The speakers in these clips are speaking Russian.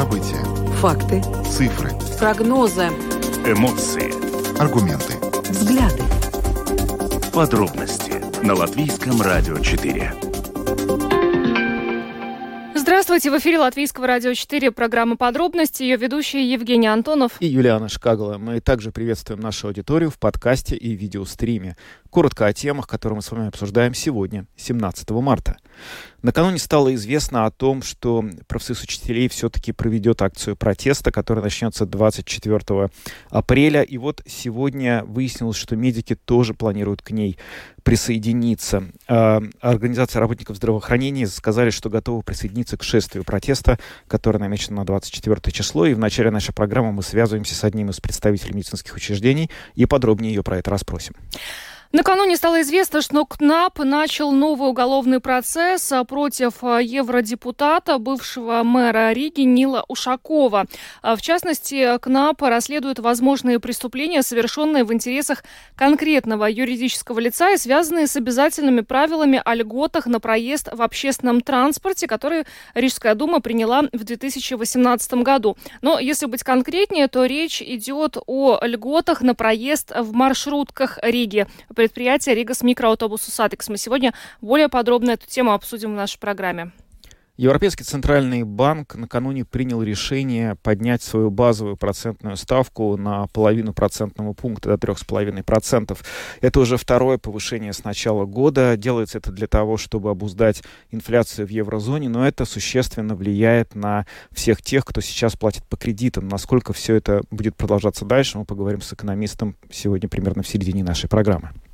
События. Факты. Цифры. Прогнозы. Эмоции. Аргументы. Взгляды. Подробности на Латвийском радио 4. Здравствуйте, в эфире Латвийского радио 4, программа «Подробности», ее ведущие Евгений Антонов и Юлиана Шкагала. Мы также приветствуем нашу аудиторию в подкасте и видеостриме. Коротко о темах, которые мы с вами обсуждаем сегодня, 17 марта. Накануне стало известно о том, что профсоюз учителей все-таки проведет акцию протеста, которая начнется 24 апреля. И вот сегодня выяснилось, что медики тоже планируют к ней присоединиться. А, организация работников здравоохранения сказали, что готовы присоединиться к шествию протеста, которое намечено на 24 число. И в начале нашей программы мы связываемся с одним из представителей медицинских учреждений и подробнее ее про это расспросим. Накануне стало известно, что КНАП начал новый уголовный процесс а, против а, евродепутата, бывшего мэра Риги Нила Ушакова. А, в частности, КНАП расследует возможные преступления, совершенные в интересах конкретного юридического лица и связанные с обязательными правилами о льготах на проезд в общественном транспорте, которые Рижская дума приняла в 2018 году. Но если быть конкретнее, то речь идет о льготах на проезд в маршрутках Риги предприятия Ригас Микроавтобусу Сатекс. Мы сегодня более подробно эту тему обсудим в нашей программе. Европейский центральный банк накануне принял решение поднять свою базовую процентную ставку на половину процентного пункта до 3,5%. Это уже второе повышение с начала года. Делается это для того, чтобы обуздать инфляцию в еврозоне, но это существенно влияет на всех тех, кто сейчас платит по кредитам. Насколько все это будет продолжаться дальше, мы поговорим с экономистом сегодня примерно в середине нашей программы.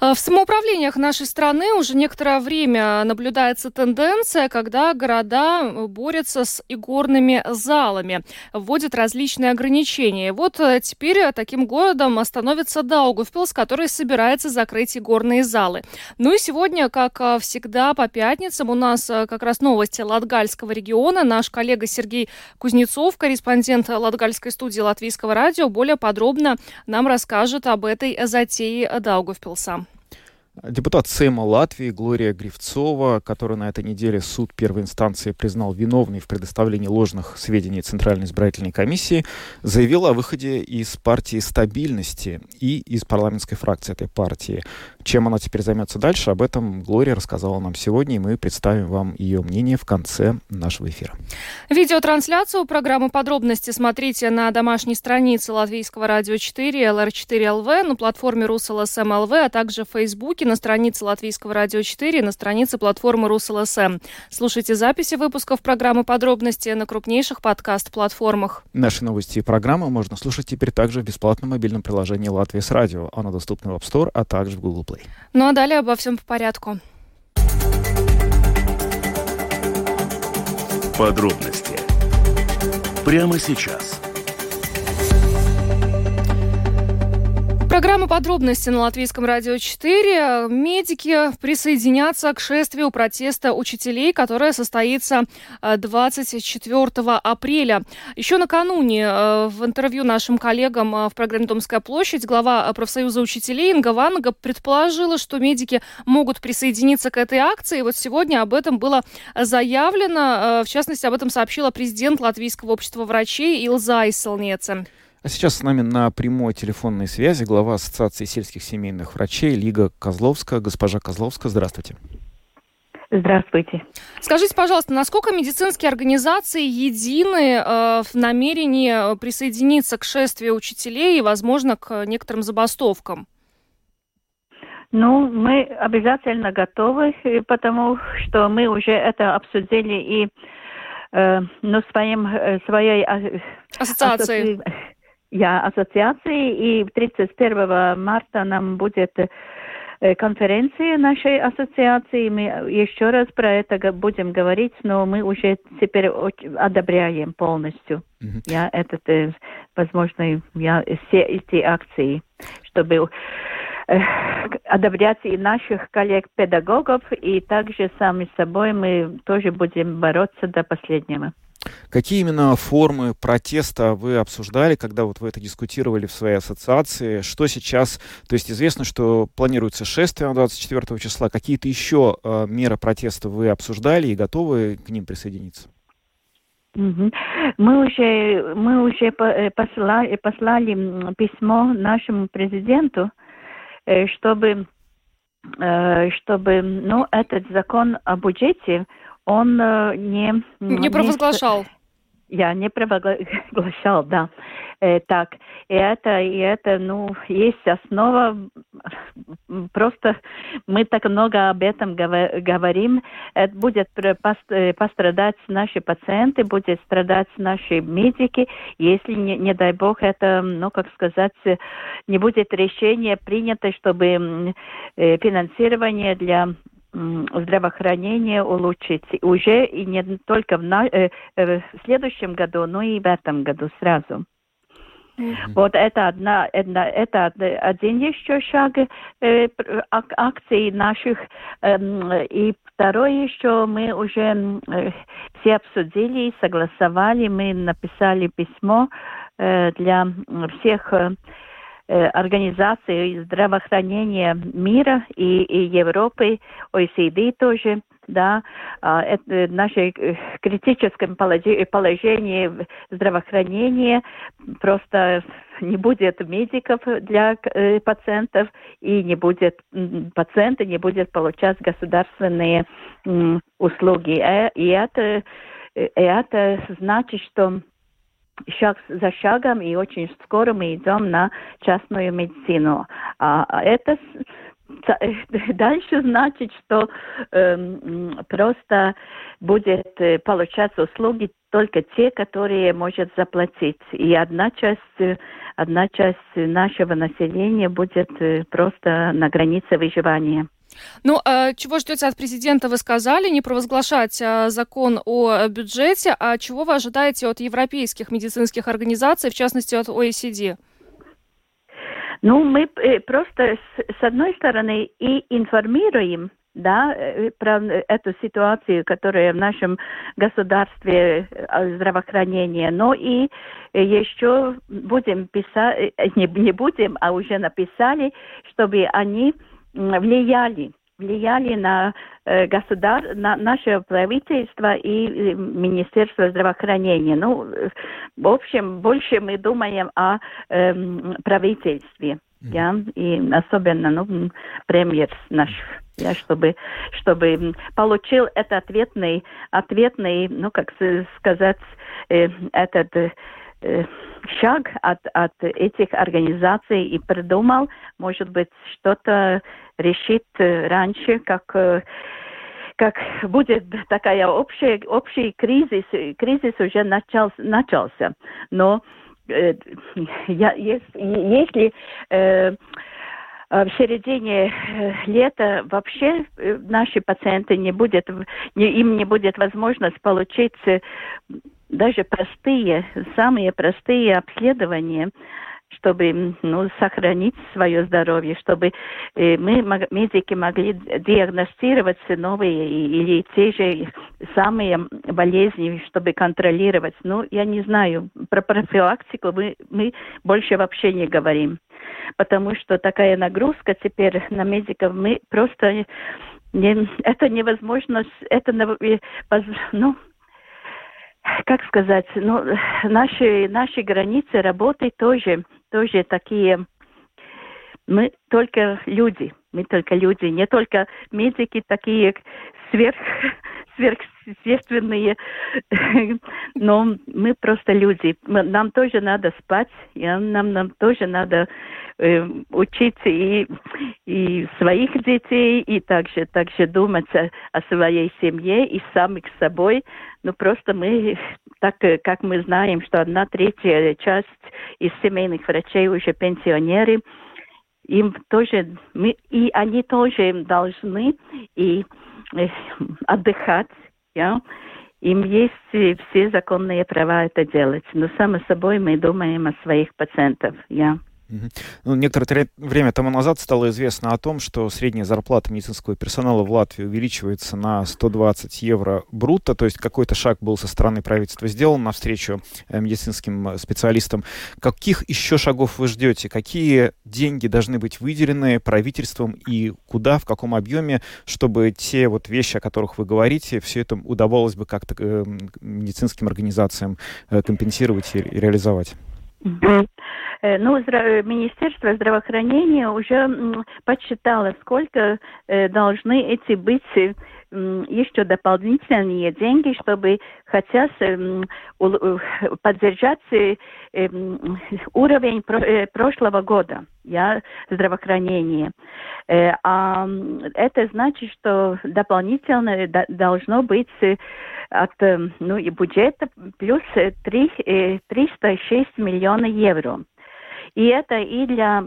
в самоуправлениях нашей страны уже некоторое время наблюдается тенденция, когда города э, борются с игорными залами, вводят различные ограничения. Вот э, теперь таким городом становится Даугавпилс, который собирается закрыть игорные залы. Ну и сегодня, как э, всегда, по пятницам у нас как раз новости Латгальского региона. Наш коллега Сергей Кузнецов, корреспондент Латгальской студии Латвийского радио, более подробно нам расскажет об этой затее Даугавпилса. Депутат Сейма Латвии Глория Гривцова, которую на этой неделе суд первой инстанции признал виновной в предоставлении ложных сведений Центральной избирательной комиссии, заявила о выходе из партии стабильности и из парламентской фракции этой партии. Чем она теперь займется дальше, об этом Глория рассказала нам сегодня, и мы представим вам ее мнение в конце нашего эфира. Видеотрансляцию программы «Подробности» смотрите на домашней странице Латвийского радио 4, LR4.lv, на платформе Rus.LSM.lv, а также в Фейсбуке, на странице Латвийского радио 4, на странице платформы Rus.LSM. Слушайте записи выпусков программы «Подробности» на крупнейших подкаст-платформах. Наши новости и программы можно слушать теперь также в бесплатном мобильном приложении «Латвия с радио». Оно доступно в App Store, а также в Google Play. Ну а далее обо всем по порядку. Подробности прямо сейчас. Программа подробности на Латвийском радио 4. Медики присоединятся к шествию протеста учителей, которое состоится 24 э, апреля. Еще накануне э, в интервью нашим коллегам э, в программе «Домская площадь» глава профсоюза учителей Инга Ванга предположила, что медики могут присоединиться к этой акции. вот сегодня об этом было заявлено. В частности, об этом сообщила президент Латвийского общества врачей Илза Исселнеце. А сейчас с нами на прямой телефонной связи глава Ассоциации сельских семейных врачей Лига Козловская. Госпожа Козловская, здравствуйте. Здравствуйте. Скажите, пожалуйста, насколько медицинские организации едины э, в намерении присоединиться к шествию учителей и, возможно, к некоторым забастовкам? Ну, мы обязательно готовы, потому что мы уже это обсудили и э, ну, своим, э, своей ассоциацией. Асоци я, ассоциации, и 31 марта нам будет конференция нашей ассоциации. Мы еще раз про это будем говорить, но мы уже теперь одобряем полностью. Mm-hmm. Я этот, возможно, я все эти акции, чтобы одобрять и наших коллег-педагогов, и также сами собой мы тоже будем бороться до последнего. Какие именно формы протеста вы обсуждали, когда вот вы это дискутировали в своей ассоциации? Что сейчас, то есть известно, что планируется шествие на 24 числа. Какие-то еще э, меры протеста вы обсуждали и готовы к ним присоединиться? Мы уже, мы уже э, посла- послали м, письмо нашему президенту, э, чтобы, э, чтобы, ну, этот закон о бюджете, он э, не... Не провозглашал. Я не провозглашал, да. Э, так, и это, и это, ну, есть основа. Просто мы так много об этом говорим. Это будет э, пострадать наши пациенты, будет страдать наши медики, если, не, не дай бог, это, ну, как сказать, не будет решение принято, чтобы э, финансирование для м, здравоохранения улучшить уже и не только в, на- э, э, в следующем году, но и в этом году сразу. Вот это одна, одна- это од- один еще шаг э, ак- акций наших. эм, и второй еще мы уже э, все обсудили согласовали. Мы написали письмо э, для всех э, э, организаций здравоохранения мира и, и Европы, OECD тоже, да, а, это наше э, критическом положении здравоохранения просто не будет медиков для э, пациентов и не будет пациенты не будет получать государственные услуги. И это, и это значит, что шаг за шагом, и очень скоро мы идем на частную медицину. А это дальше значит, что эм, просто будет получаться услуги только те, которые может заплатить. И одна часть, одна часть нашего населения будет просто на границе выживания. Ну, а чего ждете от президента, вы сказали, не провозглашать а, закон о бюджете, а чего вы ожидаете от европейских медицинских организаций, в частности от OECD? Ну, мы э, просто с, одной стороны и информируем, да, э, про эту ситуацию, которая в нашем государстве э, здравоохранения, но и э, еще будем писать, э, не, не будем, а уже написали, чтобы они влияли влияли на э, государ... на наше правительство и э, Министерство здравоохранения. Ну, в общем, больше мы думаем о эм, правительстве, я, и особенно, ну, премьер наш, я, чтобы, чтобы получил этот ответный, ответный, ну, как сказать, э, этот э, шаг от, от этих организаций и придумал, может быть, что-то решит э, раньше, как э, как будет такая общая, общий кризис, э, кризис уже начался, начался. Но э, я, если, э, э, в середине э, лета вообще э, наши пациенты не будет, им не будет возможность получить э, даже простые, самые простые обследования, чтобы ну, сохранить свое здоровье, чтобы э, мы, медики, могли диагностировать новые и- или те же самые болезни, чтобы контролировать. Ну, я не знаю, про профилактику мы, мы больше вообще не говорим, потому что такая нагрузка теперь на медиков, мы просто не, это невозможно, это э, ну, как сказать, ну, наши, наши границы работы тоже, тоже такие, мы только люди, мы только люди, не только медики такие сверх, сверхъестественные, но мы просто люди. Нам тоже надо спать, и нам, нам тоже надо э, учиться и, и своих детей, и также, также думать о, о своей семье и самих собой. Ну, просто мы, так э, как мы знаем, что одна третья часть из семейных врачей уже пенсионеры, им тоже, мы, и они тоже должны и отдыхать, я. Им есть все законные права это делать. Но само собой мы думаем о своих пациентах, я. Ну, некоторое время тому назад стало известно о том, что средняя зарплата медицинского персонала в Латвии увеличивается на 120 евро брутто, то есть какой-то шаг был со стороны правительства сделан навстречу э, медицинским э, специалистам. Каких еще шагов вы ждете? Какие деньги должны быть выделены правительством и куда, в каком объеме, чтобы те вот вещи, о которых вы говорите, все это удавалось бы как-то э, медицинским организациям компенсировать и реализовать? Э, ну, Министерство здравоохранения уже подсчитало, сколько э, должны эти быть э, еще дополнительные деньги, чтобы хотя поддержать уровень прошлого года я, здравоохранения. А это значит, что дополнительно должно быть от ну, и бюджета плюс 3, 306 миллионов евро. И это и для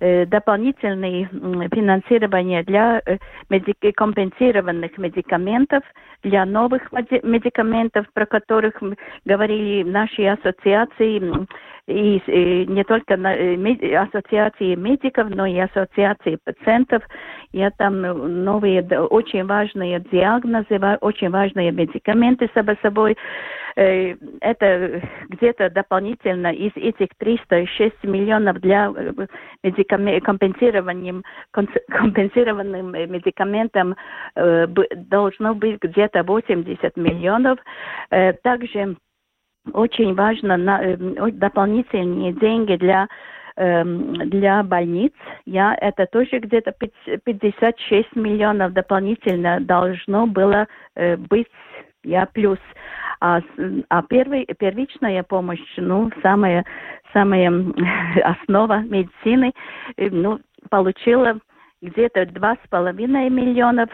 э, дополнительной финансирования для э, медик компенсированных медикаментов, для новых медикаментов, про которых говорили наши ассоциации, и, и не только на, э, ассоциации медиков, но и ассоциации пациентов. Я там новые, очень важные диагнозы, очень важные медикаменты с собой. Э, это где-то дополнительно из этих 306 миллионов для э, компенсированным, компенсированным медикаментам э, должно быть где-то 80 миллионов. Также очень важно на, дополнительные деньги для эм, для больниц, я, это тоже где-то 56 миллионов дополнительно должно было быть, я плюс. А, а первый, первичная помощь, ну, самая, самая основа медицины, э, ну, получила где-то два с половиной миллионов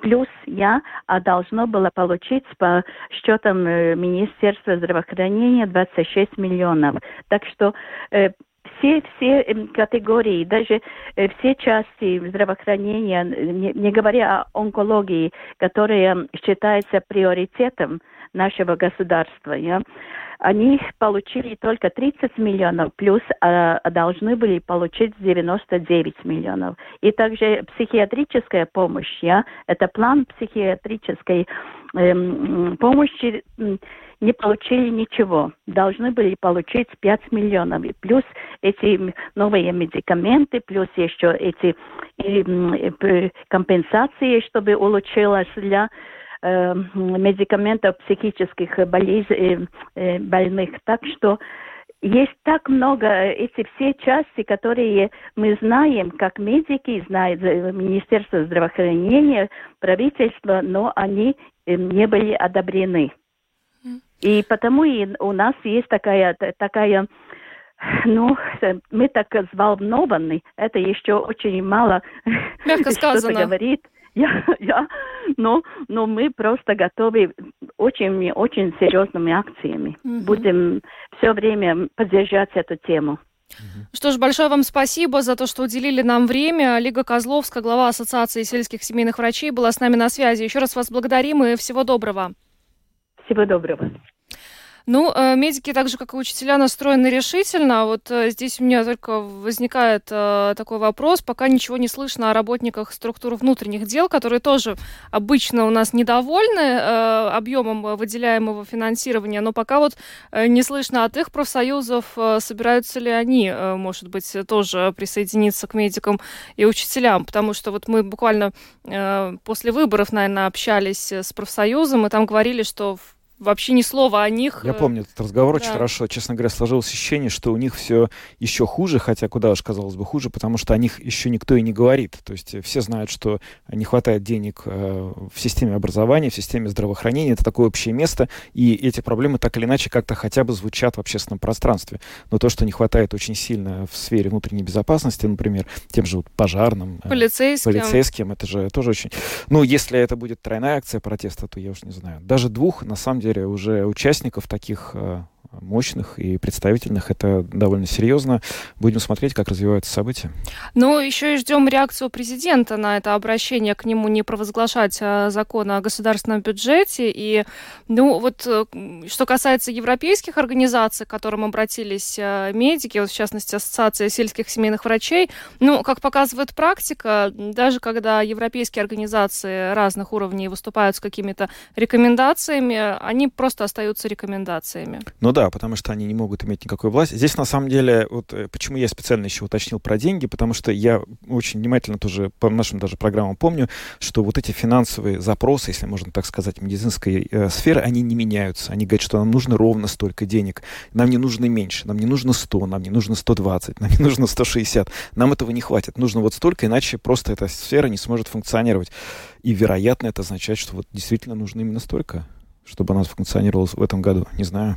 плюс я, а должно было получить по счетам э, Министерства здравоохранения 26 миллионов. Так что э, все, все эм, категории, даже э, все части здравоохранения, не, не говоря о онкологии, которая считается приоритетом нашего государства, я, они получили только 30 миллионов, плюс а, должны были получить 99 миллионов. И также психиатрическая помощь, я, это план психиатрической эм, помощи не получили ничего. Должны были получить 5 миллионов. И плюс эти новые медикаменты, плюс еще эти и, компенсации, чтобы улучшилось для э, медикаментов психических болезней, э, больных. Так что есть так много, эти все части, которые мы знаем, как медики, знает Министерство здравоохранения, правительство, но они э, не были одобрены. И потому и у нас есть такая, такая ну, мы так взволнованы, это еще очень мало Мягко сказано. говорит. Я, я, но, но мы просто готовы очень, очень серьезными акциями. Угу. Будем все время поддержать эту тему. Что ж, большое вам спасибо за то, что уделили нам время. Лига Козловская, глава Ассоциации сельских семейных врачей, была с нами на связи. Еще раз вас благодарим и всего доброго. Всего доброго. Ну, э, медики, так же, как и учителя, настроены решительно. Вот э, здесь у меня только возникает э, такой вопрос. Пока ничего не слышно о работниках структур внутренних дел, которые тоже обычно у нас недовольны объемом выделяемого финансирования, но пока вот не слышно от их профсоюзов, собираются ли они, может быть, тоже присоединиться к медикам и учителям, потому что вот мы буквально после выборов, наверное, общались с профсоюзом, и там говорили, что вообще ни слова о них. Я помню этот разговор да. очень хорошо. Честно говоря, сложилось ощущение, что у них все еще хуже, хотя куда уж казалось бы хуже, потому что о них еще никто и не говорит. То есть все знают, что не хватает денег э, в системе образования, в системе здравоохранения. Это такое общее место, и эти проблемы так или иначе как-то хотя бы звучат в общественном пространстве. Но то, что не хватает очень сильно в сфере внутренней безопасности, например, тем же вот пожарным, э, полицейским. полицейским, это же тоже очень... Ну, если это будет тройная акция протеста, то я уж не знаю. Даже двух, на самом деле, деле уже участников таких э, мощных и представительных. Это довольно серьезно. Будем смотреть, как развиваются события. Ну, еще и ждем реакцию президента на это обращение к нему не провозглашать а, закон о государственном бюджете. И, ну, вот э, что касается европейских организаций, к которым обратились а, медики, вот, в частности, Ассоциация сельских семейных врачей, ну, как показывает практика, даже когда европейские организации разных уровней выступают с какими-то рекомендациями, они просто остаются рекомендациями. Ну да, потому что они не могут иметь никакой власти. Здесь, на самом деле, вот э, почему я специально еще уточнил про деньги, потому что я очень внимательно тоже по нашим даже программам помню, что вот эти финансовые запросы, если можно так сказать, медицинской э, сферы, они не меняются. Они говорят, что нам нужно ровно столько денег, нам не нужно меньше, нам не нужно 100, нам не нужно 120, нам не нужно 160, нам этого не хватит. Нужно вот столько, иначе просто эта сфера не сможет функционировать. И, вероятно, это означает, что вот действительно нужно именно столько, чтобы она функционировала в этом году. Не знаю.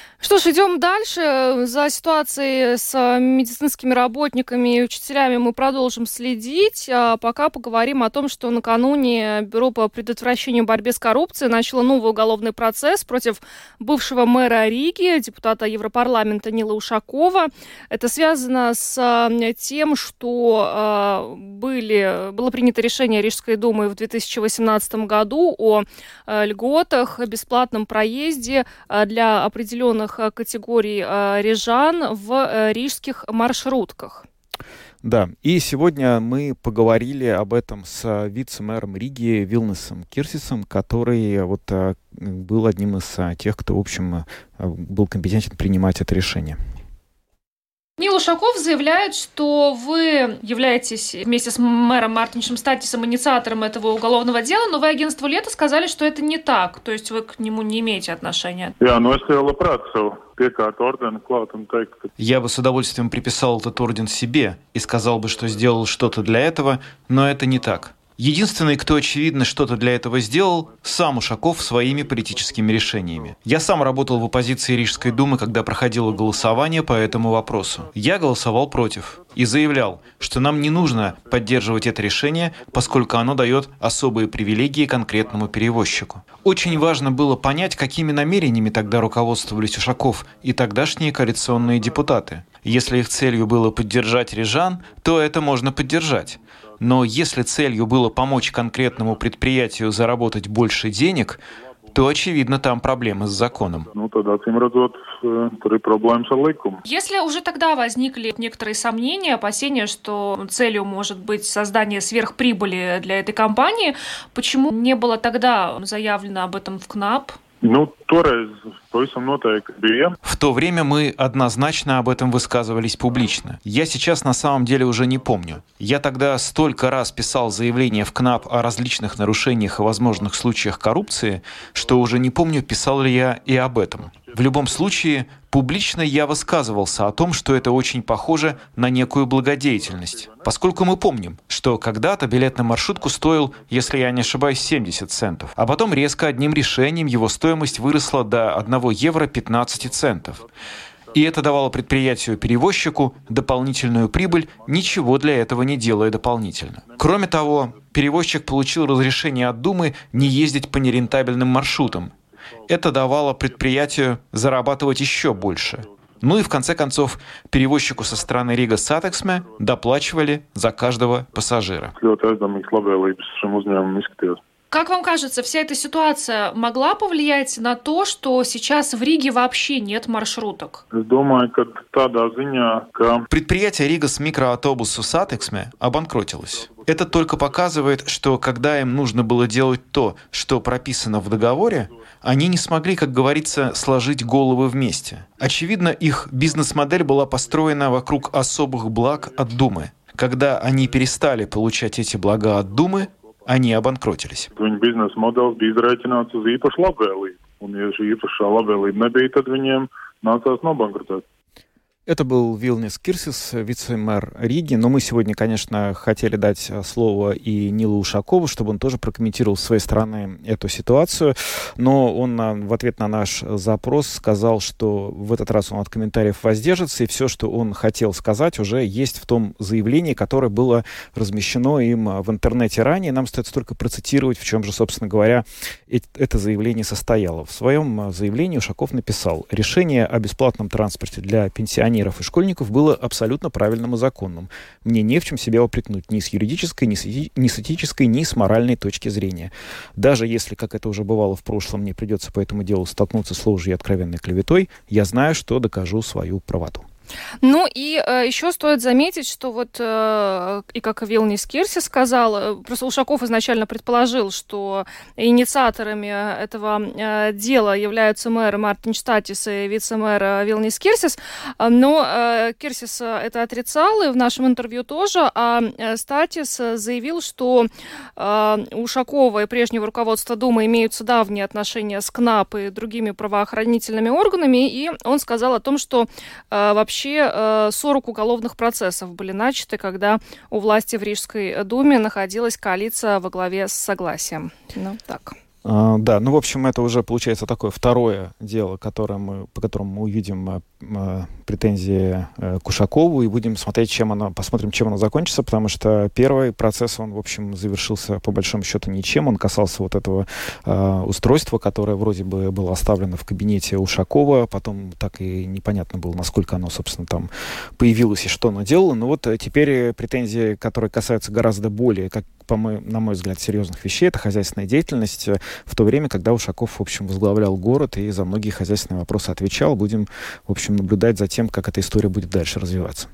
Что ж, идем дальше. За ситуацией с э, медицинскими работниками и учителями мы продолжим следить. А пока поговорим о том, что накануне Бюро по предотвращению борьбы с коррупцией начало новый уголовный процесс против бывшего мэра Риги, депутата Европарламента Нила Ушакова. Это связано с э, тем, что э, были, было принято решение Рижской думы в 2018 году о льготах, бесплатном проезде для определенных разных э, категорий э, рижан в э, рижских маршрутках. Да, и сегодня мы поговорили об этом с вице-мэром Риги Вилнесом Кирсисом, который вот был одним из тех, кто, в общем, был компетентен принимать это решение. Нил Ушаков заявляет, что вы являетесь вместе с мэром Мартиншем Статисом инициатором этого уголовного дела, но вы агентству «Лето» сказали, что это не так, то есть вы к нему не имеете отношения. Я, ну, es labprāt savu piekārtu ordeni klāt un Я бы с удовольствием приписал этот орден себе и сказал бы, что сделал что-то для этого, но это не так. Единственный, кто, очевидно, что-то для этого сделал, сам Ушаков своими политическими решениями. Я сам работал в оппозиции Рижской думы, когда проходило голосование по этому вопросу. Я голосовал против и заявлял, что нам не нужно поддерживать это решение, поскольку оно дает особые привилегии конкретному перевозчику. Очень важно было понять, какими намерениями тогда руководствовались Ушаков и тогдашние коалиционные депутаты. Если их целью было поддержать рижан, то это можно поддержать. Но если целью было помочь конкретному предприятию заработать больше денег, то, очевидно, там проблемы с законом. Ну, тогда, acīm redzot, tur ir problēmas Если уже тогда возникли некоторые сомнения, опасения, что целью может быть создание сверхприбыли для этой компании, почему не было тогда заявлено об этом в КНАП? Ну, toreiz pavisam noteikti bija. В то время мы однозначно об этом высказывались публично. Я сейчас на самом деле уже не помню. Я тогда столько раз писал заявление в КНАП о различных нарушениях и возможных случаях коррупции, что уже не помню, писал ли я и об этом. В любом случае, публично я высказывался о том, что это очень похоже на некую благодеятельность. Поскольку мы помним, что когда-то билет на маршрутку стоил, если я не ошибаюсь, 70 центов, а потом резко одним решением его стоимость выросла до 1 евро 15 центов. И это давало предприятию-перевозчику дополнительную прибыль, ничего для этого не делая дополнительно. Кроме того, перевозчик получил разрешение от Думы не ездить по нерентабельным маршрутам, это давало предприятию зарабатывать еще больше. Ну и в конце концов, перевозчику со стороны Rīgas satiksme доплачивали за каждого пассажира. Как вам кажется, вся эта ситуация могла повлиять на то, что сейчас в Риге вообще нет маршруток? Предприятие Rīgas mikroautobusu satiksme обанкротилось. Это только показывает, что когда им нужно было делать то, что прописано в договоре, они не смогли, как говорится, сложить головы вместе. Очевидно, их бизнес-модель была построена вокруг особых благ от Думы. Когда они перестали получать эти блага от Думы, они обанкротились. Viņu biznesa modelis bija izraicināts uz īpašu labvēlību. Un, ja šī īpašā labvēlība nebija, tad viņiem nācās nobankrotēt. Это был Вилнис Кирсис, вице-мэр Риги. Но мы сегодня, конечно, хотели дать э, слово и Нилу Ушакову, чтобы он тоже прокомментировал с своей стороны эту ситуацию. Но он в ответ на наш запрос сказал, что в этот раз он от комментариев воздержится, и все, что он хотел сказать, уже есть в том заявлении, которое было размещено им в интернете ранее. Нам остается только процитировать, в чем же, собственно говоря, это заявление состояло. В своем э, заявлении Ушаков написал, решение о бесплатном транспорте для пенсионеров пенсионеров и школьников было абсолютно правильным и законным. Мне не в чем себя упрекнуть ни с юридической, ни с, ни с этической, ни с моральной точки зрения. Даже если, как это уже бывало в прошлом, мне придется по этому делу столкнуться с ложью и откровенной клеветой, я знаю, что докажу свою правоту. Ну и э, еще стоит заметить, что вот э, и как Вилнис Кирси сказал, э, просто Ушаков изначально предположил, что инициаторами этого э, дела являются мэр Мартин Штатис и вице-мэр э, Вилнис Кирсис, э, но э, Кирсис это отрицал, и в нашем интервью тоже, а э, Статис заявил, что э, Ушакова и прежнего руководства Думы имеются давние отношения с КНАП и другими правоохранительными органами, и он сказал о том, что э, вообще вообще 40 э, уголовных процессов были начаты, когда у власти в Рижской думе находилась коалиция во главе с согласием. Ну, так. А, да, ну, в общем, это уже получается такое второе дело, которое мы, по которому мы увидим а, претензии а, Кушакову и будем смотреть, чем оно, посмотрим, чем оно закончится, потому что первый процесс, он, в общем, завершился по большому счету ничем. Он касался вот этого а, устройства, которое вроде бы было оставлено в кабинете Ушакова, потом так и непонятно было, насколько оно, собственно, там появилось и что оно делало. Но вот теперь претензии, которые касаются гораздо более, как, по мой, на мой взгляд, серьезных вещей, это хозяйственная деятельность, в то время, когда Ушаков, в общем, возглавлял город и за многие хозяйственные вопросы отвечал. Будем, в общем, наблюдать за тем, как эта история будет дальше развиваться.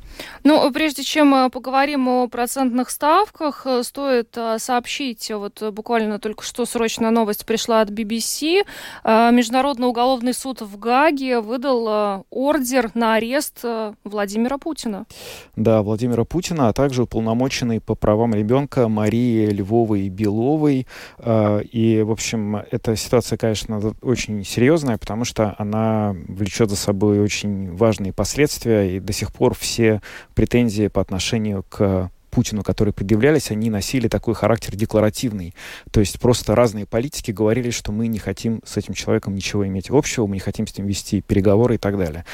Ну, прежде чем э, поговорим о процентных ставках, э, стоит э, сообщить, вот буквально только что срочная новость пришла от BBC. Международный уголовный суд в Гаге выдал ордер на арест Владимира Путина. Да, Владимира Путина, а также уполномоченный по правам ребенка Марии Львовой Беловой. И, в общем, общем, эта ситуация, конечно, очень серьезная, потому что она влечет за собой очень важные последствия, и до сих пор все претензии по отношению к Путину, которые предъявлялись, они носили такой характер декларативный. То есть просто разные политики говорили, что мы не хотим с этим человеком ничего иметь общего, мы не хотим с ним вести переговоры и так далее.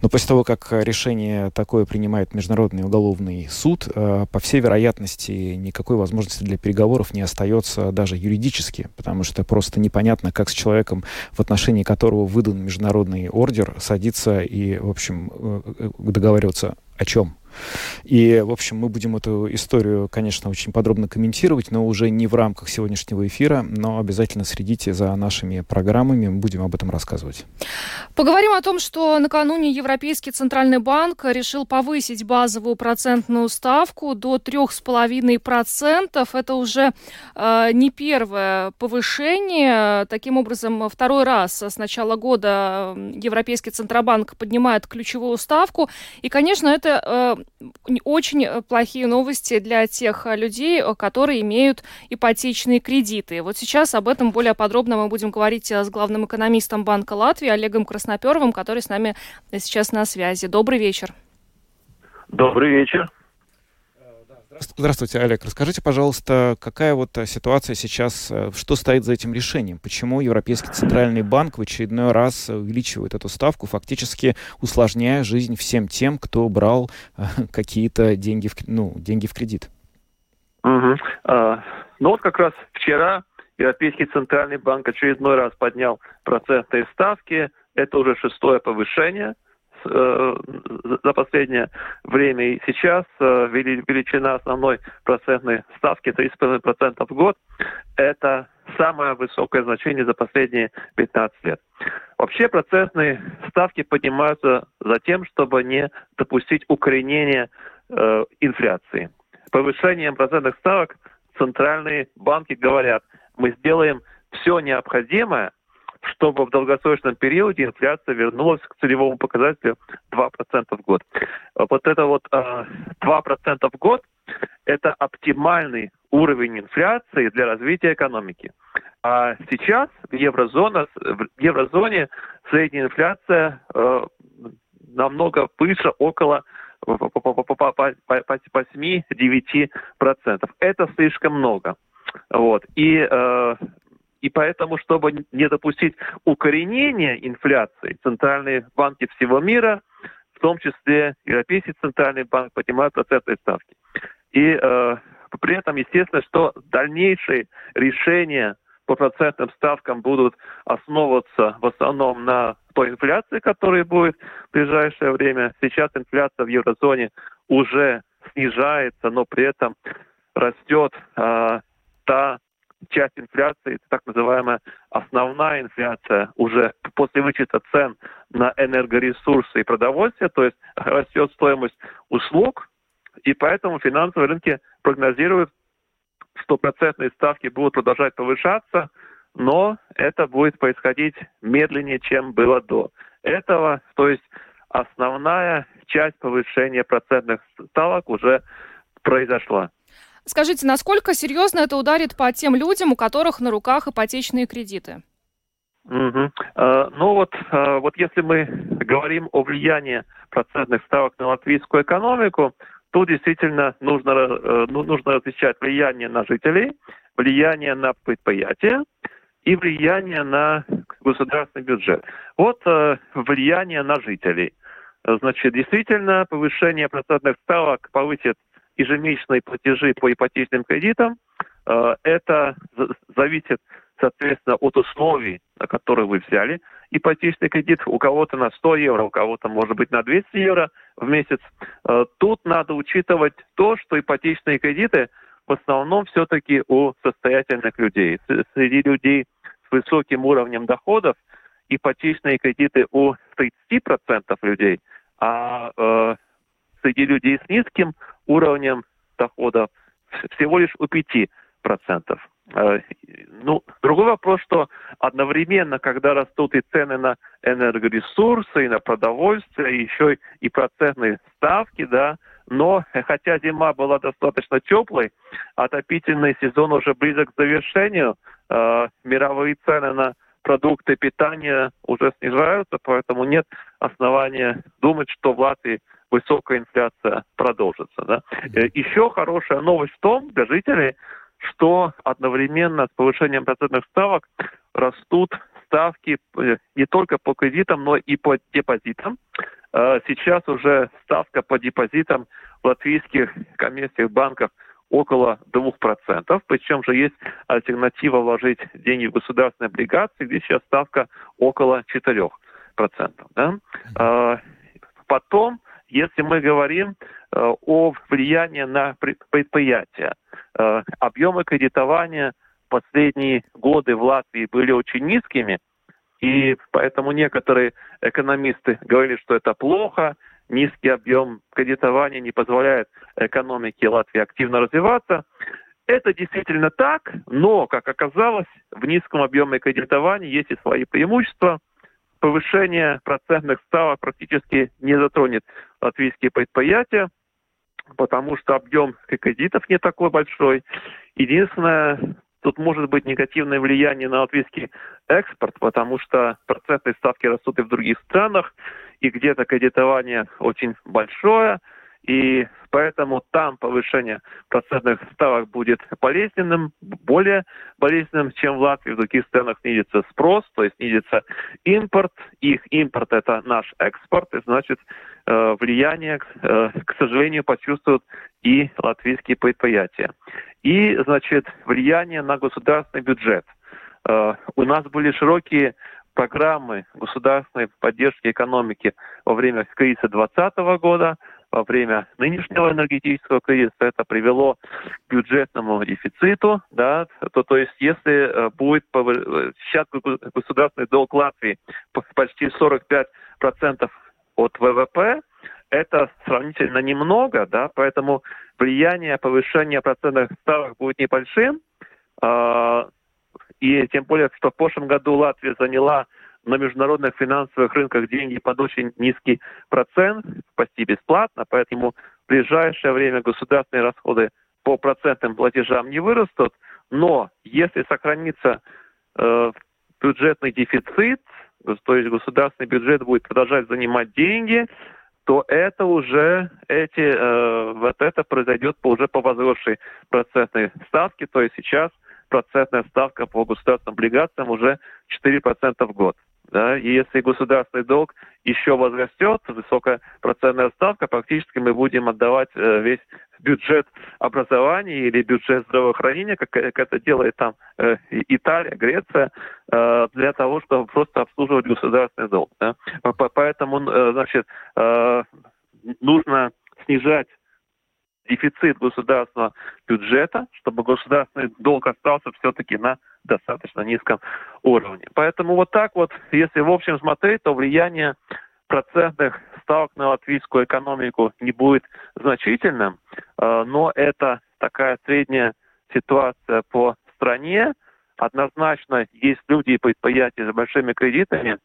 Но после того, как решение такое принимает Международный уголовный суд, э, по всей вероятности никакой возможности для переговоров не остается даже юридически, потому что просто непонятно, как с человеком, в отношении которого выдан международный ордер, садиться и, в общем, э, э, договариваться о чем? И, в общем, мы будем эту историю, конечно, очень подробно комментировать, но уже не в рамках сегодняшнего эфира, но обязательно следите за нашими программами, мы будем об этом рассказывать. Поговорим о том, что накануне Европейский Центральный банк решил повысить базовую процентную ставку до 3,5%. Это уже э, не первое повышение. Таким образом, второй раз с начала года Европейский Центробанк поднимает ключевую ставку. И, конечно, это э, очень э, плохие новости для тех э, людей, э, которые имеют ипотечные кредиты. Вот сейчас об этом более подробно мы будем говорить с главным экономистом Банка Латвии Олегом Красноперовым, который с нами сейчас на связи. Добрый вечер. Добрый вечер. Здравствуйте, Олег. Расскажите, пожалуйста, какая вот э, ситуация сейчас, э, что стоит за этим решением? Почему Европейский Центральный банк в очередной раз увеличивает эту ставку, фактически усложняя жизнь всем тем, кто брал э, какие-то деньги в, ну, деньги в кредит? Угу. А, ну вот как раз вчера Европейский Центральный банк очередной раз поднял процентные ставки. Это уже шестое повышение – Э, за последнее время и сейчас э, величина основной процентной ставки 3,5% в год – это самое высокое значение за последние 15 лет. Вообще процентные ставки поднимаются за тем, чтобы не допустить укоренения э, инфляции. Повышением процентных ставок центральные банки говорят, мы сделаем все необходимое, чтобы в долгосрочном периоде инфляция вернулась к целевому показателю 2% в год. Вот это вот 2% э, в год – это оптимальный уровень инфляции для развития экономики. А сейчас в, еврозоне, в еврозоне средняя инфляция э, намного выше, около 8-9%. Это слишком много. Вот. И, э, и поэтому, чтобы не допустить укоренения инфляции, центральные банки всего мира, в том числе Европейский центральный банк, поднимают процентные ставки. И э, при этом, естественно, что дальнейшие решения по процентным ставкам будут основываться в основном на той инфляции, которая будет в ближайшее время. Сейчас инфляция в еврозоне уже снижается, но при этом растет э, та часть инфляции, так называемая основная инфляция, уже после вычета цен на энергоресурсы и продовольствие, то есть растет стоимость услуг, и поэтому финансовые рынки прогнозируют что процентные ставки будут продолжать повышаться, но это будет происходить медленнее, чем было до этого. То есть основная часть повышения процентных ставок уже произошла. Скажите, насколько серьезно это ударит по тем людям, у которых на руках ипотечные кредиты? Угу. Ну вот, uh, вот если мы говорим о влиянии процентных ставок на латвийскую экономику, Тут действительно нужно, э, ну, нужно различать влияние на жителей, влияние на предприятия и влияние на государственный бюджет. Вот э, влияние на жителей. Значит, действительно, повышение процентных ставок повысит ежемесячные платежи по ипотечным кредитам. Э, это зависит, соответственно, от условий, на которые вы взяли ипотечный кредит. У кого-то на 100 евро, у кого-то, может быть, на 200 евро – в месяц. Э, тут надо учитывать то, что ипотечные кредиты в основном все-таки у состоятельных людей. Среди людей с высоким уровнем доходов ипотечные кредиты у 30% людей, а э, среди людей с низким уровнем доходов всего лишь у 5%. Э, ну, другой вопрос, что одновременно, когда растут и цены на энергоресурсы, и на продовольствие, еще и процентные ставки, да, но хотя зима была достаточно теплой, отопительный сезон уже близок к завершению, э, мировые цены на продукты питания уже снижаются, поэтому нет основания думать, что в Латвии высокая инфляция продолжится. Да? Э, еще хорошая новость в том для жителей, что одновременно с повышением процентных ставок растут ставки э, не только по кредитам, но и по депозитам. Э, сейчас уже ставка по депозитам в латвийских коммерческих банках около 2%. Причем же есть альтернатива вложить деньги в государственные облигации, где сейчас ставка около 4%. Да? Потом, если мы говорим о влиянии на предприятия, Э, объемы кредитования последние годы в Латвии были очень низкими, и поэтому некоторые экономисты говорили, что это плохо, низкий объем кредитования не позволяет экономике Латвии активно развиваться. Это действительно так, но, как оказалось, в низком объеме кредитования есть и свои преимущества. Повышение процентных ставок практически не затронет латвийские предприятия – потому что объем кредитов не такой большой. Единственное, тут может быть негативное влияние на латвийский экспорт, потому что процентные ставки растут и в других странах, и где-то кредитование очень большое, и поэтому там повышение процентных ставок будет болезненным, более болезненным, чем в Латвии. В других странах снизится спрос, то есть снизится импорт. Их импорт – это наш экспорт, и значит э, влияние, э, к сожалению, почувствуют и латвийские предприятия. И, значит, влияние на государственный бюджет. Э, у нас были широкие программы государственной поддержки экономики во время кризиса 2020 года – во время нынешнего энергетического кризиса это привело к бюджетному дефициту, да, то, то есть если э, будет сейчас государственный долг Латвии почти 45% от ВВП, это сравнительно немного, да, поэтому влияние повышения процентных ставок будет небольшим, э, и тем более, что в прошлом году Латвия заняла на международных финансовых рынках деньги под очень низкий процент, почти бесплатно, поэтому в ближайшее время государственные расходы по процентным платежам не вырастут, но если сохранится э, бюджетный дефицит, то есть государственный бюджет будет продолжать занимать деньги, то это уже эти э, вот это произойдет по, уже по возросшей процентной ставке, то есть сейчас процентная ставка по государственным облигациям уже 4% в год. Да? И если государственный долг еще возрастет, высокая процентная ставка, практически мы будем отдавать э, весь бюджет образования или бюджет здравоохранения, как, как это делает там э, Италия, Греция, э, для того, чтобы просто обслуживать государственный долг. Да? Поэтому, э, значит, э, нужно снижать дефицит государственного бюджета, чтобы государственный долг остался все-таки на достаточно низком уровне. Поэтому вот так вот, если в общем смотреть, то влияние процентных ставок на латвийскую экономику не будет значительным, э, но это такая средняя ситуация по стране. Однозначно есть люди и предприятия с большими кредитами.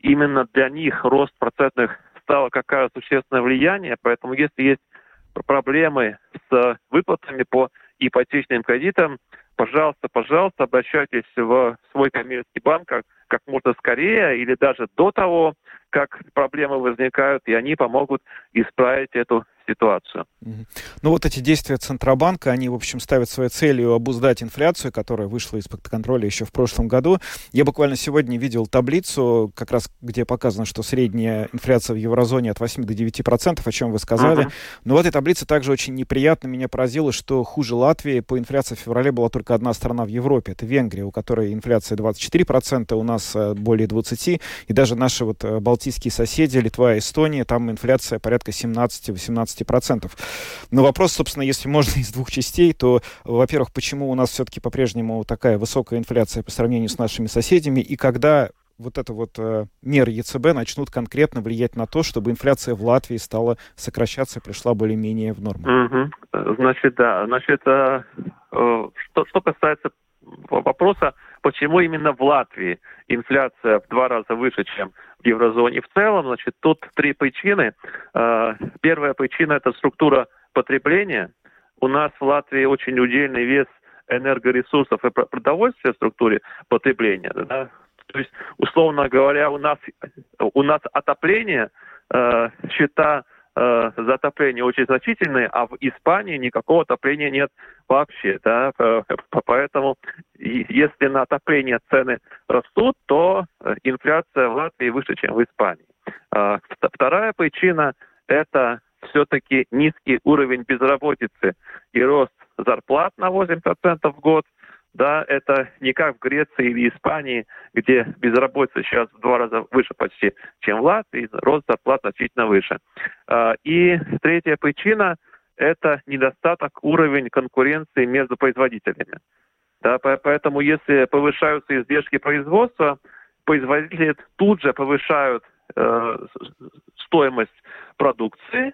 Именно для них рост процентных ставок оказывает существенное влияние, поэтому если есть проблемы с выплатами по ипотечным кредитам, пожалуйста, пожалуйста, обращайтесь в свой коммерческий банк как, как можно скорее или даже до того, как проблемы возникают, и они помогут исправить эту ситуацию. Ну вот эти действия Центробанка, они, в общем, ставят своей целью обуздать инфляцию, которая вышла из-под контроля еще в прошлом году. Я буквально сегодня видел таблицу, как раз где показано, что средняя инфляция в еврозоне от 8 до 9 процентов, о чем вы сказали. Uh-huh. Но в этой таблице также очень неприятно меня поразило, что хуже Латвии по инфляции в феврале была только одна страна в Европе. Это Венгрия, у которой инфляция 24 процента, у нас э, более 20. И даже наши вот э, балтийские соседи, Литва и Эстония, там инфляция порядка 17-18 15%. Но вопрос, собственно, если можно из двух частей, то, во-первых, почему у нас все-таки по-прежнему такая высокая инфляция по сравнению с нашими соседями, и когда вот это вот э, меры ЕЦБ начнут конкретно влиять на то, чтобы инфляция в Латвии стала сокращаться пришла более-менее в норму. Угу. Значит, да. Значит, э, э, что, что касается вопроса, почему именно в Латвии инфляция в два раза выше, чем в еврозоне в целом, значит, тут три причины. А, первая причина – это структура потребления. У нас в Латвии очень удельный вес энергоресурсов и продовольствия в структуре потребления. Да? То есть, условно говоря, у нас, у нас отопление э, э, затопление очень значительные, а в Испании никакого отопления нет вообще. Да? Поэтому если на отопление цены растут, то э, инфляция в Латвии выше, чем в Испании. Э, вторая причина – это все-таки низкий уровень безработицы и рост зарплат на 8% в год – да, это не как в Греции или Испании, где безработица сейчас в два раза выше почти, чем в Латвии, рост зарплат значительно выше. А, и третья причина – это недостаток уровень конкуренции между производителями. Да, поэтому если повышаются издержки производства, производители тут же повышают э, стоимость продукции,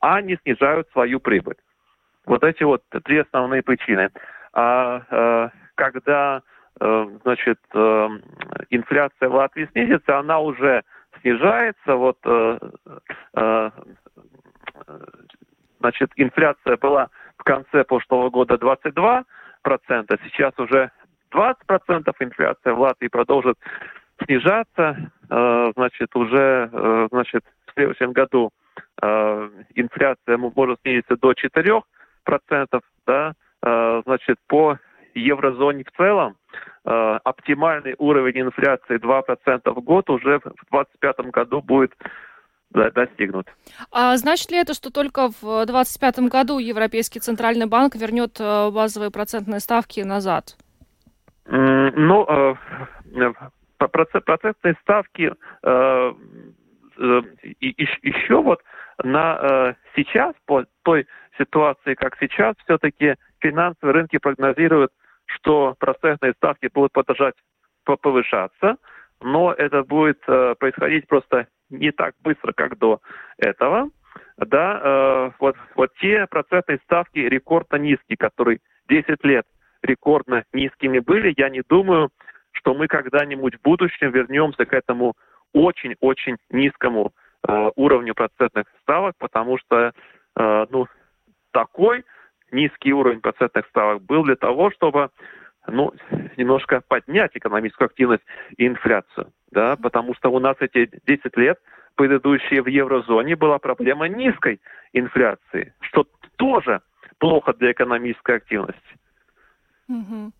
а не снижают свою прибыль. Вот эти вот три основные причины а э, когда э, значит, э, инфляция в Латвии снизится, она уже снижается. Вот, значит, инфляция была в конце прошлого года 22 процента, сейчас уже 20 процентов инфляция в Латвии продолжит снижаться, значит, уже, значит, в следующем году инфляция может снизиться до 4 процентов, да, значит, по еврозоне в целом э, оптимальный уровень инфляции 2% в год уже в 2025 году будет достигнут. А значит ли это, что только в 2025 году Европейский центральный банк вернет э, базовые процентные ставки назад? Ну, процентные ставки еще вот на сейчас по той ситуации, как сейчас, все-таки финансовые рынки прогнозируют, что процентные ставки будут продолжать повышаться, но это будет э, происходить просто не так быстро, как до этого. Да, э, вот, вот те процентные ставки рекордно низкие, которые 10 лет рекордно низкими были, я не думаю, что мы когда-нибудь в будущем вернемся к этому очень-очень низкому э, уровню процентных ставок, потому что э, ну, такой низкий уровень процентных ставок был для того, чтобы ну, немножко поднять экономическую активность и инфляцию. да, потому что у нас эти 10 лет предыдущие в еврозоне была проблема низкой инфляции, что тоже плохо для экономической активности. Угу.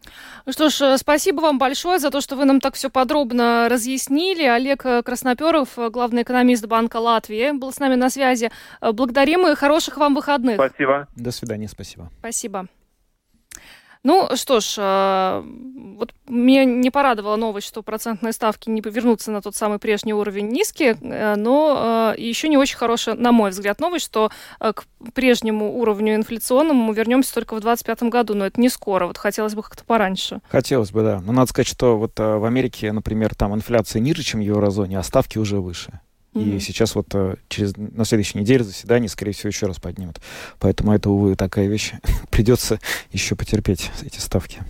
Ну что ж, э, спасибо вам большое за то, что вы нам так все подробно разъяснили. Олег э, Красноперов, э, главный экономист Банка Латвии, был с нами на связи. Благодарим и хороших вам выходных. Спасибо. До свидания, спасибо. Спасибо. Ну что ж, э, вот меня не порадовала новость, что процентные ставки не повернутся на тот самый прежний уровень низкие, э, но э, еще не очень хорошая, на мой взгляд, новость, что к прежнему уровню инфляционному мы вернемся только в 2025 году, но это не скоро, вот хотелось бы как-то пораньше. Хотелось бы, да. Но надо сказать, что вот в Америке, например, там инфляция ниже, чем в еврозоне, а ставки уже выше. Mm-hmm. И сейчас вот э, через, на следующей неделе заседание, скорее всего, еще раз поднимут. Поэтому это, увы, такая вещь. Придется еще потерпеть эти ставки.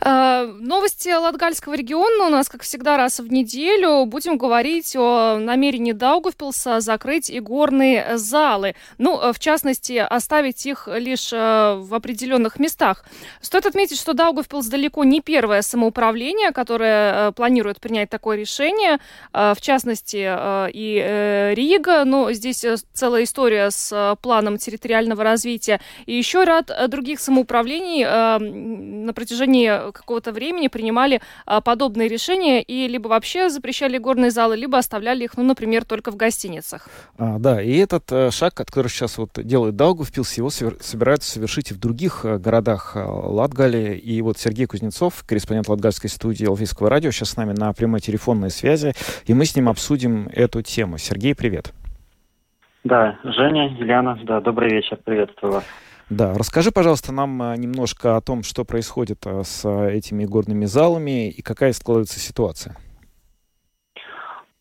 А, новости Латгальского региона у нас, как всегда, раз в неделю. Будем говорить о намерении Даугавпилса закрыть игорные залы. Ну, э, в частности, оставить их лишь э, в определенных местах. Стоит отметить, что Даугавпилс далеко не первое самоуправление, которое планирует принять такое решение. В частности, и э, Рига, но здесь э, целая история с э, планом территориального развития. И еще ряд э, других самоуправлений э, на протяжении какого-то времени принимали э, подобные решения и либо вообще запрещали горные залы, либо оставляли их, ну, например, только в гостиницах. А, да, и этот э, шаг, который сейчас вот делает Даугавпилс, его совер- собираются совершить и в других э, городах э, Латгалии. И вот Сергей Кузнецов, корреспондент Латгальской студии Латвийского радио, сейчас с нами на прямой телефонной связи, и мы с ним обсудим эту тему тему. Сергей, привет. Да, Женя, Юлиана, да, добрый вечер, приветствую вас. Да, расскажи, пожалуйста, нам а, немножко о том, что происходит а, с а, этими горными залами и какая складывается ситуация.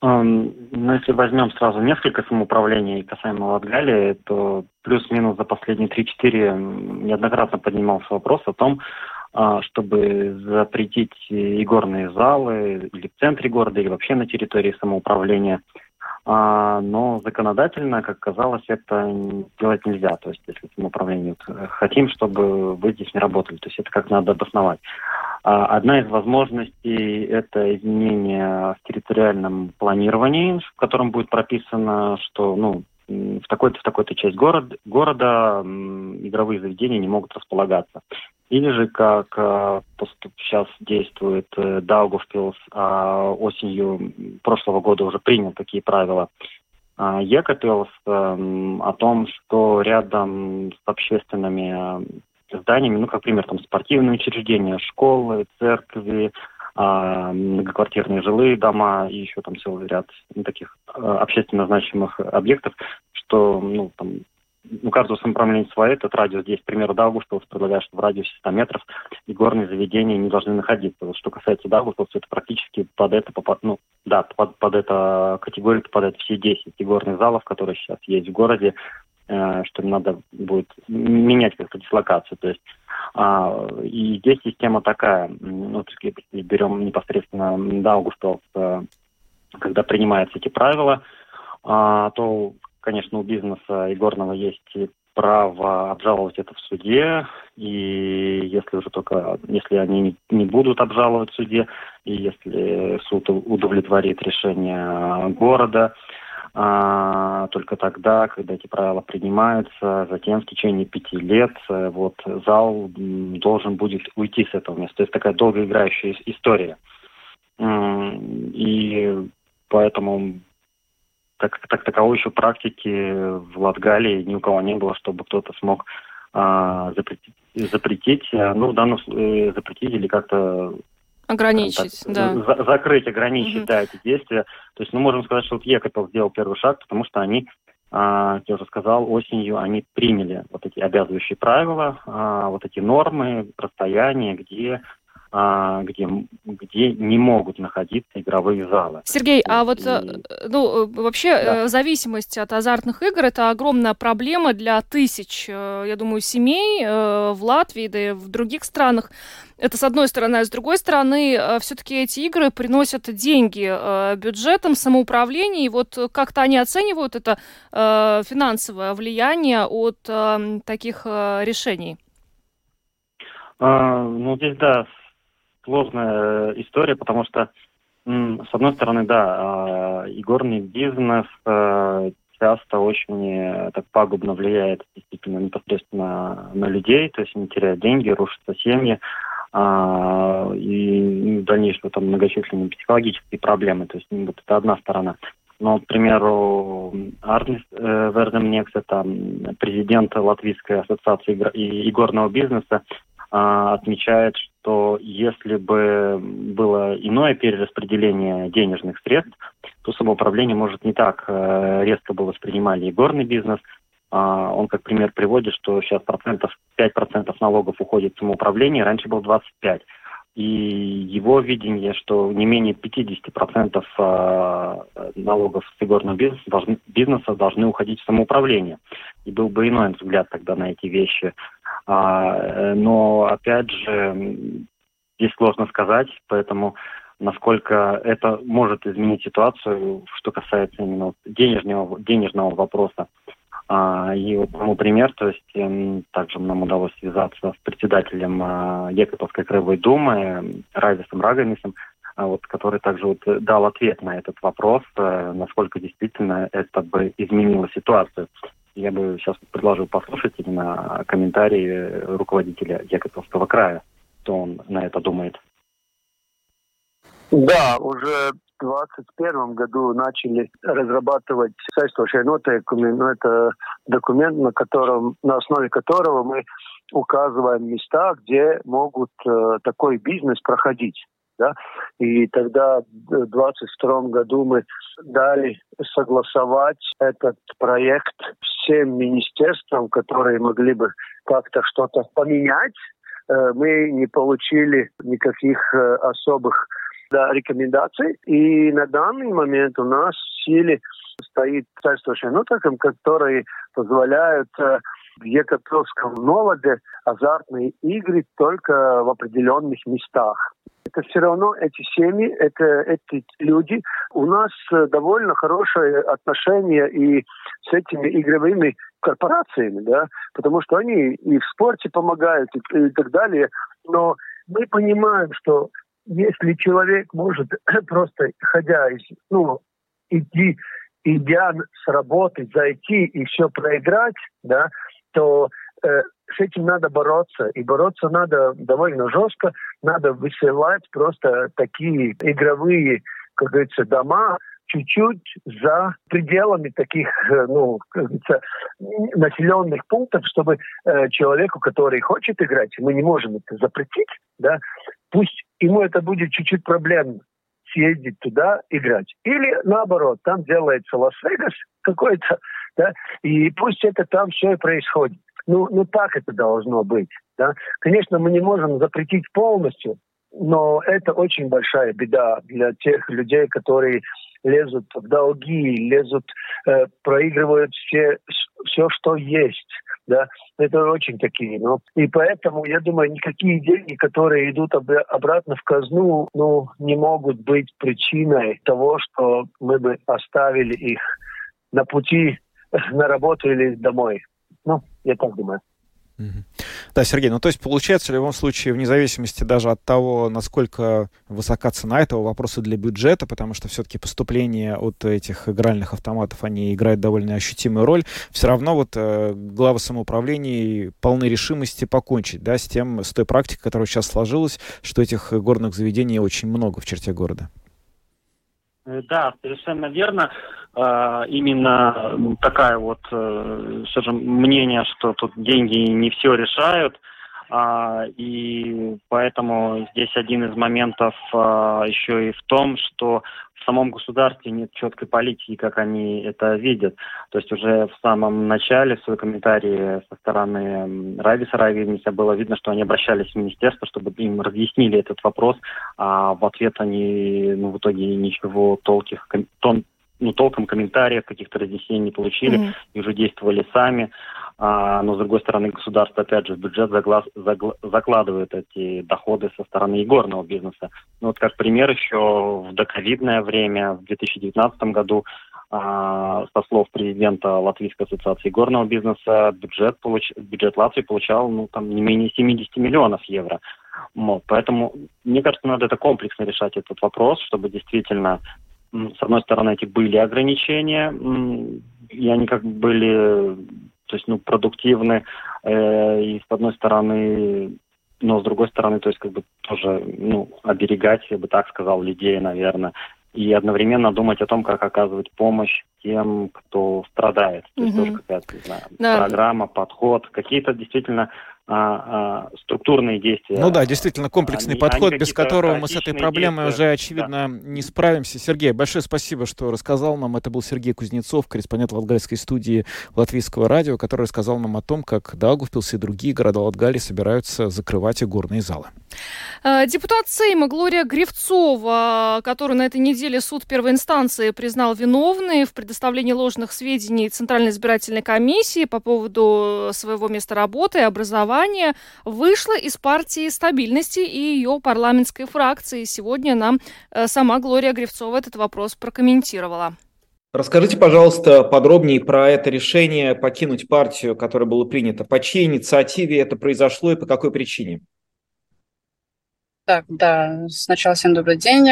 Um, ну, если возьмем сразу несколько самоуправлений касаемо Латгалии, то плюс-минус за последние 3-4 неоднократно поднимался вопрос о том, чтобы запретить игорные залы или в центре города, или вообще на территории самоуправления – а, но законодательно, как казалось, это делать нельзя. То есть, если самоуправление вот, хотим, чтобы вы здесь не работали, то есть это как надо обосновать. А, одна из возможностей – это изменение в территориальном планировании, в котором будет прописано, что ну, в такой-то в такой-то часть город, города игровые заведения не могут располагаться. Или же, как э, сейчас действует э, Даугавпилс, а осенью прошлого года уже принял такие правила, э, Екапилс э, о том, что рядом с общественными зданиями, ну, как пример, там спортивные учреждения, школы, церкви, многоквартирные жилые дома и еще там целый ряд таких э, общественно значимых объектов, что ну, там, у каждого самоуправления свое, этот радиус здесь, к примеру, Даугавпилс предлагает, что в радиусе 100 метров и горные заведения не должны находиться. Вот что касается Даугавпилса, это практически под это, ну, да, под, под эту категорию попадают все 10 игорных залов, которые сейчас есть в городе, что надо будет менять как-то дислокацию. То есть а, и здесь система такая, ну, берем непосредственно Даугавпилс, э, когда принимаются эти правила, а, то конечно, у бизнеса игорного есть право обжаловать это в суде, и если уже только, если они не будут обжаловать в суде, и если суд удовлетворит решение города, только тогда, когда эти правила принимаются, затем в течение пяти лет э, вот зал должен будет уйти с этого места. То есть такая долгоиграющая история. И поэтому так, так таковой еще практики в Латгалии ни у кого не было, чтобы кто-то смог а, запретить, запретить, э, ну, в данном случае, э, запретить или как-то Ограничить, так, да. За, закрыть, ограничить, угу. да, эти действия. То есть, ну, можем сказать, что вот Екапел сделал первый шаг, потому что они, а, я уже сказал, осенью они приняли вот эти обязывающие правила, а, вот эти нормы, расстояния, где где, где не могут находиться игровые залы. Сергей, а вот э, ну, э, вообще да. Э, зависимость от азартных игр это огромная проблема для тысяч, я думаю, семей в Латвии, да и в других странах. Это с одной стороны, а с другой стороны, все-таки эти игры приносят деньги бюджетам, самоуправлению, и вот как-то они оценивают это финансовое влияние от таких решений. А, ну, здесь, да, сложная история, потому что С одной стороны, да, игорный бизнес часто очень так пагубно влияет действительно непосредственно на людей, то есть они теряют деньги, рушатся семьи, а, и в дальнейшем там многочисленные психологические проблемы. То есть ну, вот это одна сторона. Но, к примеру, Арнис э, это президент Латвийской ассоциации игорного бизнеса, а, отмечает, что если бы было иное перераспределение денежных средств, то самоуправление, может, не так э, резко бы воспринимали игорный бизнес. А, он как пример приводит, что сейчас процентов 5% налогов уходит в самоуправление, раньше был 25%. И его видение, что не менее 50% а, налогов с игорного бизнеса должны, бизнеса должны уходить в самоуправление. И был бы иной взгляд тогда на эти вещи. А, но, опять же, здесь сложно сказать, поэтому насколько это может изменить ситуацию, что касается именно денежного, денежного вопроса. А, и вот тому пример, то есть э, также нам удалось связаться с председателем э, Екатеринской краевой думы Рависом Раганисом, э, вот, который также вот дал ответ на этот вопрос, э, насколько действительно это бы изменило ситуацию. Я бы сейчас предложил послушать именно комментарии руководителя Екатеринского края, что он на это думает. Да, уже 2021 году начали разрабатывать соответствующие нотекуми. Ну, это документ, на, котором, на основе которого мы указываем места, где могут э, такой бизнес проходить. Да? И тогда в 2022 году мы дали согласовать этот проект всем министерствам, которые могли бы как-то что-то поменять. Э, мы не получили никаких э, особых да, рекомендаций. И на данный момент у нас в силе стоит соответствующая нота, которые позволяют э, в Екатеринском новоде азартные игры только в определенных местах. Это все равно эти семьи, это эти люди. У нас э, довольно хорошее отношение и с этими игровыми корпорациями, да, потому что они и в спорте помогают и, и так далее. Но мы понимаем, что если человек может просто, ходя из, ну, идти, идя с работы, зайти и все проиграть, да, то э, с этим надо бороться. И бороться надо довольно жестко. Надо высылать просто такие игровые, как говорится, дома, чуть-чуть за пределами таких, э, ну, населенных пунктов, чтобы э, человеку, который хочет играть, мы не можем это запретить, да, пусть ему это будет чуть-чуть проблемно съездить туда играть. Или наоборот, там делается Лас-Вегас какой-то, да, и пусть это там все и происходит. Ну, ну так это должно быть. Да? Конечно, мы не можем запретить полностью, но это очень большая беда для тех людей, которые лезут в долги, лезут, э, проигрывают все, все, что есть. Да, это очень такие. Ну, и поэтому, я думаю, никакие деньги, которые идут об, обратно в казну, ну, не могут быть причиной того, что мы бы оставили их на пути на работу или домой. Ну, я так думаю. Да, Сергей, ну то есть получается в любом случае, вне зависимости даже от того, насколько высока цена этого вопроса для бюджета, потому что все-таки поступления от этих игральных автоматов, они играют довольно ощутимую роль, все равно вот э, главы самоуправления полны решимости покончить, да, с тем, с той практикой, которая сейчас сложилась, что этих горных заведений очень много в черте города. Э, да, совершенно верно. А, именно такая вот, э, скажем, мнение, что тут деньги не все решают. А, и поэтому здесь один из моментов а, еще и в том, что в самом государстве нет четкой политики, как они это видят. То есть уже в самом начале в своем комментарии со стороны Рависа Равиниса было видно, что они обращались в министерство, чтобы им разъяснили этот вопрос, а в ответ они ну, в итоге ничего толких, ну, толком комментариев, каких-то разъяснений не получили mm-hmm. и уже действовали сами. А, но, с другой стороны, государство, опять же, в бюджет заглаз, загла, закладывает эти доходы со стороны игорного бизнеса. Ну, вот как пример, еще в доковидное время, в 2019 году, а, со слов президента Латвийской ассоциации горного бизнеса, бюджет, получ... бюджет Латвии получал ну, там, не менее 70 миллионов евро. Вот, поэтому, мне кажется, надо это комплексно решать этот вопрос, чтобы действительно, с одной стороны, эти были ограничения, и они как бы были, то есть, ну, продуктивны, э, и с одной стороны, но с другой стороны, то есть, как бы тоже, ну, оберегать, я бы так сказал, людей, наверное, и одновременно думать о том, как оказывать помощь тем, кто страдает. То есть тоже какая-то, не знаю, да. программа, подход, какие-то действительно а, а, структурные действия. Ну да, действительно, комплексный они, подход, они без которого мы с этой проблемой действия. уже, очевидно, да. не справимся. Сергей, большое спасибо, что рассказал нам. Это был Сергей Кузнецов, корреспондент Латгальской студии Латвийского радио, который рассказал нам о том, как Даугавпилс и другие города Латгалии собираются закрывать игорные залы. Э, депутат Сейма Глория Гривцова, которую на этой неделе суд первой инстанции признал виновной в предоставлении ложных сведений Центральной избирательной комиссии по поводу своего места работы и образования, вышла из партии стабильности и ее парламентской фракции. Сегодня нам э, сама Глория Гривцова этот вопрос прокомментировала. Расскажите, пожалуйста, подробнее про это решение покинуть партию, которое было принято. По чьей инициативе это произошло и по какой причине? Так, да, сначала всем добрый день.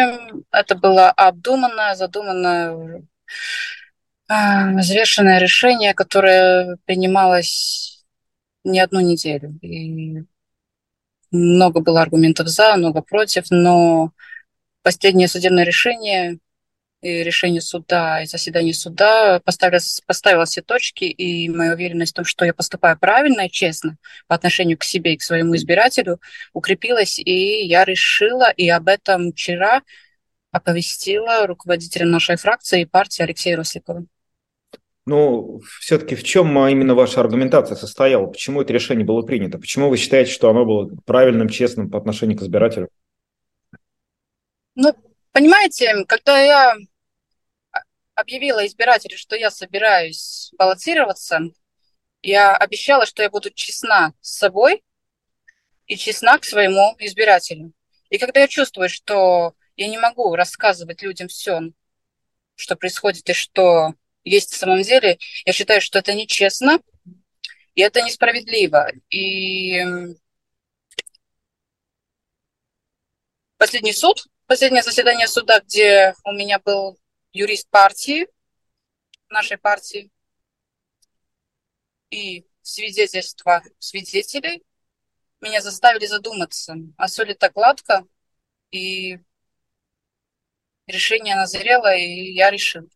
Это было обдуманное, задуманное, а, взвешенное решение, которое принималось не одну неделю. И много было аргументов за, много против, но последнее судебное решение и решение суда, и заседание суда поставило, поставило все точки, и моя уверенность в том, что я поступаю правильно и честно по отношению к себе и к своему избирателю, укрепилась, и я решила, и об этом вчера оповестила руководителя нашей фракции и партии Алексея Росликова. Ну, все-таки в чем именно ваша аргументация состояла? Почему это решение было принято? Почему вы считаете, что оно было правильным, честным по отношению к избирателю? Ну, понимаете, когда я объявила избирателю, что я собираюсь баллотироваться, я обещала, что я буду честна с собой и честна к своему избирателю. И когда я чувствую, что я не могу рассказывать людям все, что происходит и что есть в самом деле, я считаю, что это нечестно, и это несправедливо. И последний суд, последнее заседание суда, где у меня был юрист партии, нашей партии, и свидетельства свидетелей меня заставили задуматься, а все ли так гладко, и решение назрело, и я решил.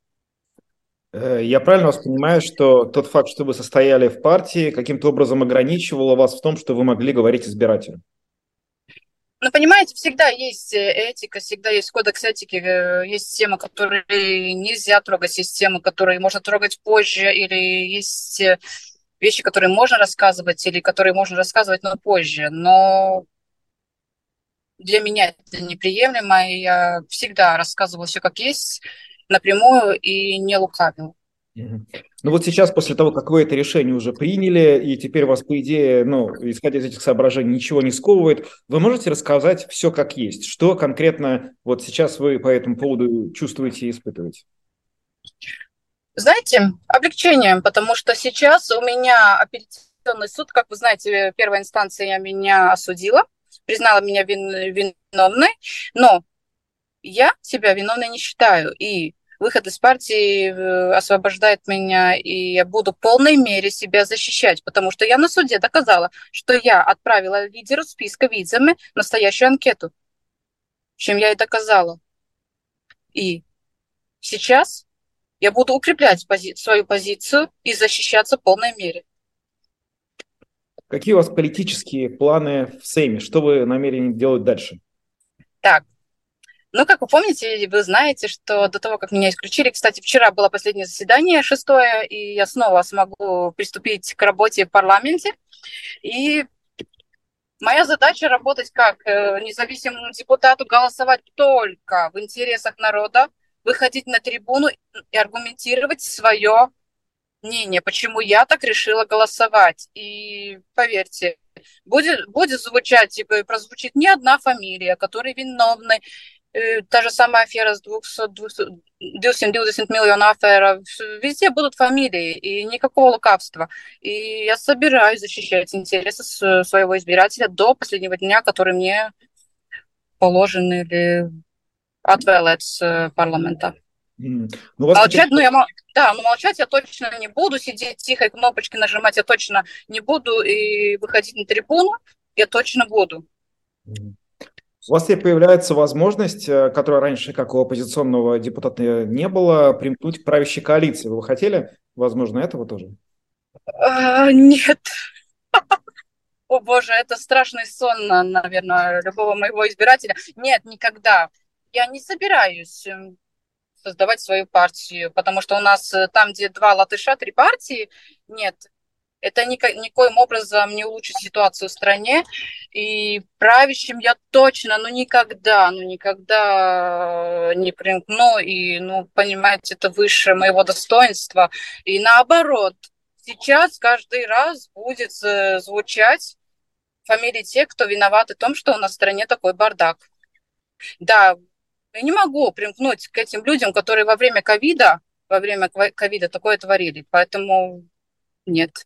Э, я правильно вас понимаю, что тот факт, что вы состояли в партии, каким-то образом ограничивало вас в том, что вы могли говорить избирателям? Ну, понимаете, всегда есть э, этика, всегда есть кодекс этики, э, есть темы, которые нельзя трогать, есть темы, которые можно трогать позже, или есть вещи, которые можно рассказывать, или которые можно рассказывать, но позже. Но для меня это неприемлемо, и я всегда рассказывала все как есть, напрямую и не лукавила. Ну вот сейчас, после того, как вы это решение уже приняли, и теперь вас, по идее, ну, исходя из этих соображений, ничего не сковывает, вы можете рассказать все как есть? Что конкретно вот сейчас вы по этому поводу чувствуете и испытываете? Знаете, облегчение, потому что сейчас у меня апелляционный суд, как вы знаете, первая инстанция меня осудила, признала меня вин, виновной, но я себя виновной не считаю. И выход из партии э, освобождает меня, и я буду в полной мере себя защищать, потому что я на суде доказала, что я отправила лидеру списка визами настоящую анкету, чем я и доказала. И сейчас я буду укреплять пози- свою позицию и защищаться в полной мере. Какие у вас политические планы в Сейме? Что вы намерены делать дальше? Так, ну, как вы помните, вы знаете, что до того, как меня исключили, кстати, вчера было последнее заседание, шестое, и я снова смогу приступить к работе в парламенте. И моя задача работать как э, независимому депутату, голосовать только в интересах народа, выходить на трибуну и аргументировать свое мнение, почему я так решила голосовать. И поверьте, будет, будет звучать, типа, прозвучит не одна фамилия, которые виновны, та же самая афера с 200, 220 миллионов афера, везде будут фамилии, и никакого лукавства. И я собираюсь защищать интересы своего избирателя до последнего дня, который мне положен или отвел с парламента. Mm. Ну, молчать, теперь... ну я да, но молчать я точно не буду, сидеть тихо и кнопочки нажимать я точно не буду, и выходить на трибуну я точно буду. Mm. У вас теперь появляется возможность, э, которая раньше, как у оппозиционного депутата не было, примкнуть к правящей коалиции. Вы хотели, возможно, этого тоже? А, нет. О боже, это страшный сон, наверное, любого моего избирателя. Нет, никогда. Я не собираюсь эм, создавать свою партию, потому что у нас э, там, где два латыша, три партии, нет, это никак, никоим образом не улучшит ситуацию в стране. И правящим я точно, ну никогда, ну никогда не примкну. И, ну, понимаете, это выше моего достоинства. И наоборот, сейчас каждый раз будет э, звучать фамилии тех, кто виноват в том, что у нас в стране такой бардак. Да, я не могу примкнуть к этим людям, которые во время ковида, во время ковида такое творили. Поэтому нет.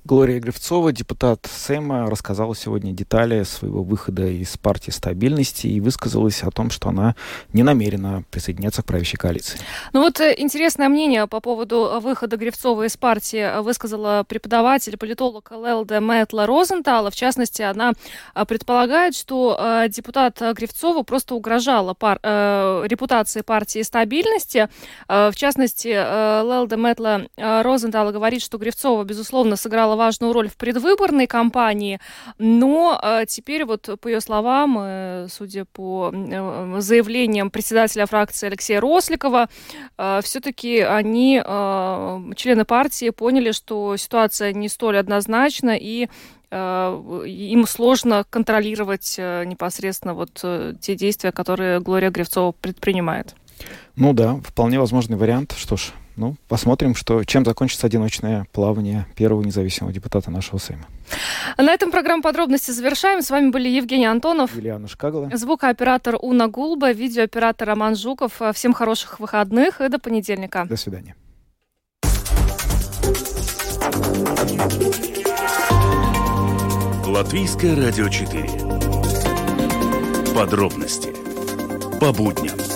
Глория Гривцова, депутат Сейма, рассказала сегодня детали своего выхода из партии стабильности и высказалась о том, что она не намерена присоединяться к правящей коалиции. Ну вот э, интересное мнение по поводу выхода Гривцова из партии высказала преподаватель, политолог Лелда Мэтла Розентала. В частности, она э, предполагает, что э, депутат Гривцова просто угрожала пар, э, репутации партии стабильности. В частности, Лелда Мэтла Розентала говорит, что Гривцова, безусловно, сыграла сыграла важную роль в предвыборной кампании, но э, теперь вот по ее словам, э, судя по э, заявлениям председателя фракции Алексея Росликова, все-таки они, члены партии, поняли, что ситуация не столь однозначна и им сложно контролировать непосредственно вот те действия, которые Глория Гревцова предпринимает. Ну да, вполне возможный вариант. Что ж, ну, посмотрим, что, чем закончится одиночное плавание первого независимого депутата нашего Сейма. На этом программу подробности завершаем. С вами были Евгений Антонов, Юлиана Шкагала, звукооператор Уна Гулба, видеооператор Роман Жуков. Всем хороших выходных и до понедельника. До свидания. Латвийское радио 4. Подробности по будням.